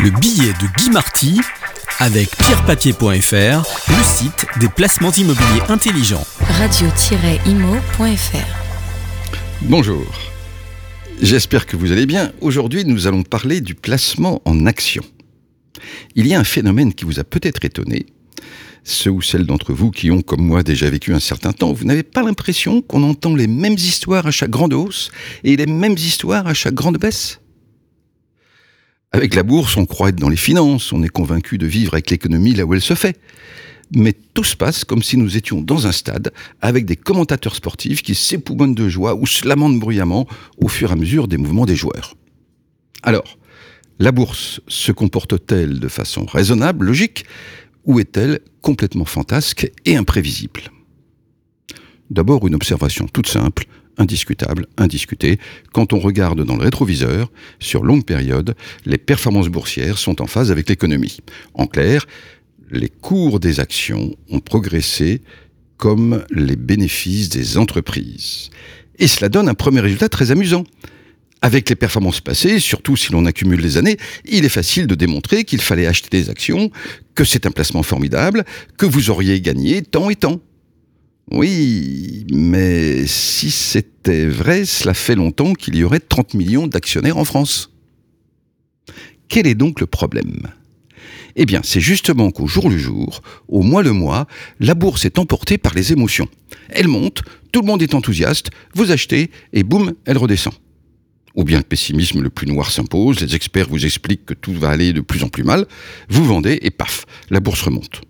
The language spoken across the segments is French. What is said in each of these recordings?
Le billet de Guy Marty avec pierrepapier.fr, le site des placements immobiliers intelligents. radio-imo.fr Bonjour. J'espère que vous allez bien. Aujourd'hui, nous allons parler du placement en action. Il y a un phénomène qui vous a peut-être étonné. Ceux ou celles d'entre vous qui ont, comme moi, déjà vécu un certain temps, vous n'avez pas l'impression qu'on entend les mêmes histoires à chaque grande hausse et les mêmes histoires à chaque grande baisse? Avec la bourse, on croit être dans les finances, on est convaincu de vivre avec l'économie là où elle se fait. Mais tout se passe comme si nous étions dans un stade avec des commentateurs sportifs qui s'époumonnent de joie ou se lamentent bruyamment au fur et à mesure des mouvements des joueurs. Alors, la bourse se comporte-t-elle de façon raisonnable, logique, ou est-elle complètement fantasque et imprévisible? D'abord une observation toute simple, indiscutable, indiscuté. Quand on regarde dans le rétroviseur, sur longue période, les performances boursières sont en phase avec l'économie. En clair, les cours des actions ont progressé comme les bénéfices des entreprises. Et cela donne un premier résultat très amusant. Avec les performances passées, surtout si l'on accumule les années, il est facile de démontrer qu'il fallait acheter des actions, que c'est un placement formidable, que vous auriez gagné tant et tant. Oui, mais si c'était vrai, cela fait longtemps qu'il y aurait 30 millions d'actionnaires en France. Quel est donc le problème? Eh bien, c'est justement qu'au jour le jour, au mois le mois, la bourse est emportée par les émotions. Elle monte, tout le monde est enthousiaste, vous achetez, et boum, elle redescend. Ou bien le pessimisme le plus noir s'impose, les experts vous expliquent que tout va aller de plus en plus mal, vous vendez, et paf, la bourse remonte.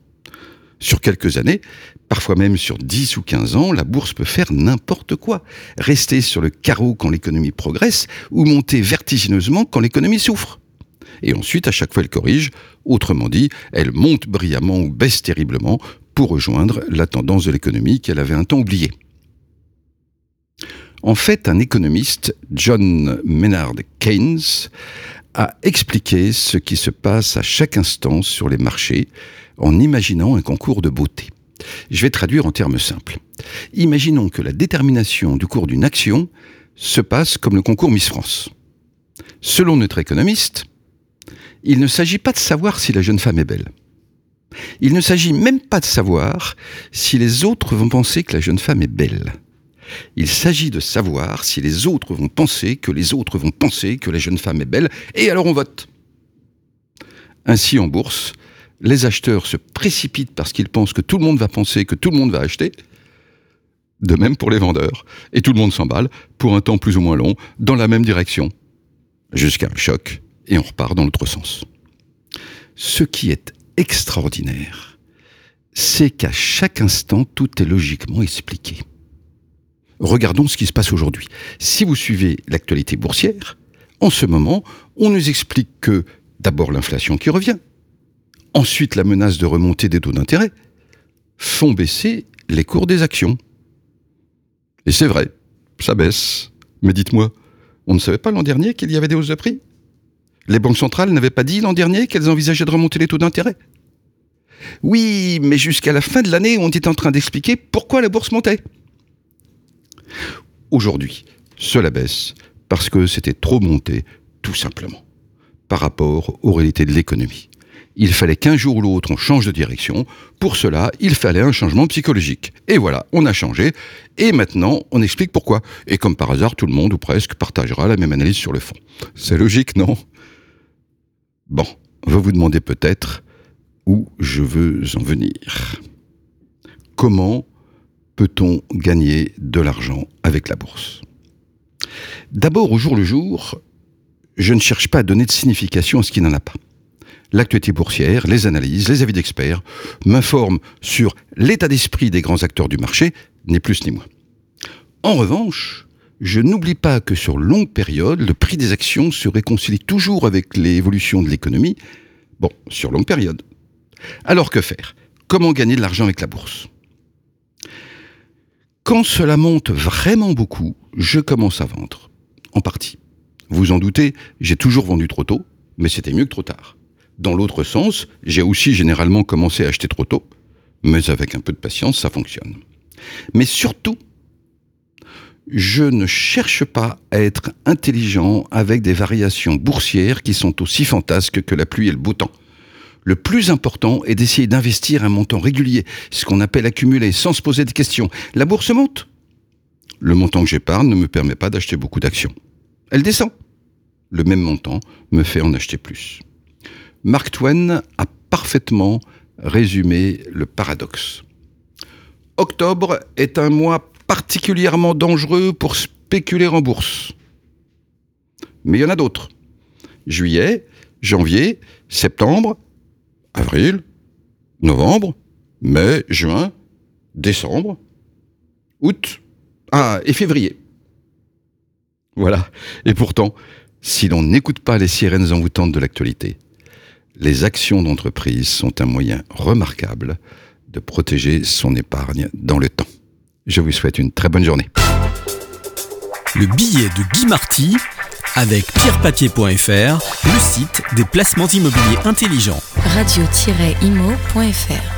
Sur quelques années, parfois même sur 10 ou 15 ans, la bourse peut faire n'importe quoi. Rester sur le carreau quand l'économie progresse ou monter vertigineusement quand l'économie souffre. Et ensuite, à chaque fois, elle corrige. Autrement dit, elle monte brillamment ou baisse terriblement pour rejoindre la tendance de l'économie qu'elle avait un temps oubliée. En fait, un économiste, John Maynard Keynes, a expliqué ce qui se passe à chaque instant sur les marchés en imaginant un concours de beauté. Je vais traduire en termes simples. Imaginons que la détermination du cours d'une action se passe comme le concours Miss France. Selon notre économiste, il ne s'agit pas de savoir si la jeune femme est belle. Il ne s'agit même pas de savoir si les autres vont penser que la jeune femme est belle. Il s'agit de savoir si les autres vont penser que les autres vont penser que la jeune femme est belle, et alors on vote. Ainsi en bourse, les acheteurs se précipitent parce qu'ils pensent que tout le monde va penser que tout le monde va acheter. De même pour les vendeurs. Et tout le monde s'emballe, pour un temps plus ou moins long, dans la même direction. Jusqu'à un choc, et on repart dans l'autre sens. Ce qui est extraordinaire, c'est qu'à chaque instant, tout est logiquement expliqué. Regardons ce qui se passe aujourd'hui. Si vous suivez l'actualité boursière, en ce moment, on nous explique que d'abord l'inflation qui revient, ensuite la menace de remontée des taux d'intérêt, font baisser les cours des actions. Et c'est vrai, ça baisse. Mais dites-moi, on ne savait pas l'an dernier qu'il y avait des hausses de prix? Les banques centrales n'avaient pas dit l'an dernier qu'elles envisageaient de remonter les taux d'intérêt? Oui, mais jusqu'à la fin de l'année, on était en train d'expliquer pourquoi la bourse montait. Aujourd'hui, cela baisse parce que c'était trop monté, tout simplement, par rapport aux réalités de l'économie. Il fallait qu'un jour ou l'autre on change de direction. Pour cela, il fallait un changement psychologique. Et voilà, on a changé. Et maintenant, on explique pourquoi. Et comme par hasard, tout le monde, ou presque, partagera la même analyse sur le fond. C'est logique, non? Bon, vous vous demandez peut-être où je veux en venir. Comment peut-on gagner de l'argent avec la bourse? D'abord, au jour le jour, je ne cherche pas à donner de signification à ce qui n'en a pas. L'actualité boursière, les analyses, les avis d'experts m'informent sur l'état d'esprit des grands acteurs du marché, ni plus ni moins. En revanche, je n'oublie pas que sur longue période, le prix des actions se réconcilie toujours avec l'évolution de l'économie. Bon, sur longue période. Alors que faire? Comment gagner de l'argent avec la bourse? Quand cela monte vraiment beaucoup, je commence à vendre. En partie. Vous en doutez, j'ai toujours vendu trop tôt, mais c'était mieux que trop tard. Dans l'autre sens, j'ai aussi généralement commencé à acheter trop tôt, mais avec un peu de patience, ça fonctionne. Mais surtout, je ne cherche pas à être intelligent avec des variations boursières qui sont aussi fantasques que la pluie et le beau temps. Le plus important est d'essayer d'investir un montant régulier, ce qu'on appelle accumuler, sans se poser de questions. La bourse monte. Le montant que j'épargne ne me permet pas d'acheter beaucoup d'actions. Elle descend. Le même montant me fait en acheter plus. Mark Twain a parfaitement résumé le paradoxe. Octobre est un mois particulièrement dangereux pour spéculer en bourse. Mais il y en a d'autres. Juillet, janvier, septembre, avril, novembre, mai, juin, décembre, août, ah, et février. Voilà. Et pourtant, si l'on n'écoute pas les sirènes envoûtantes de l'actualité, les actions d'entreprise sont un moyen remarquable de protéger son épargne dans le temps. Je vous souhaite une très bonne journée. Le billet de Guy Marty avec pierrepapier.fr, le site des placements immobiliers intelligents. Radio-imo.fr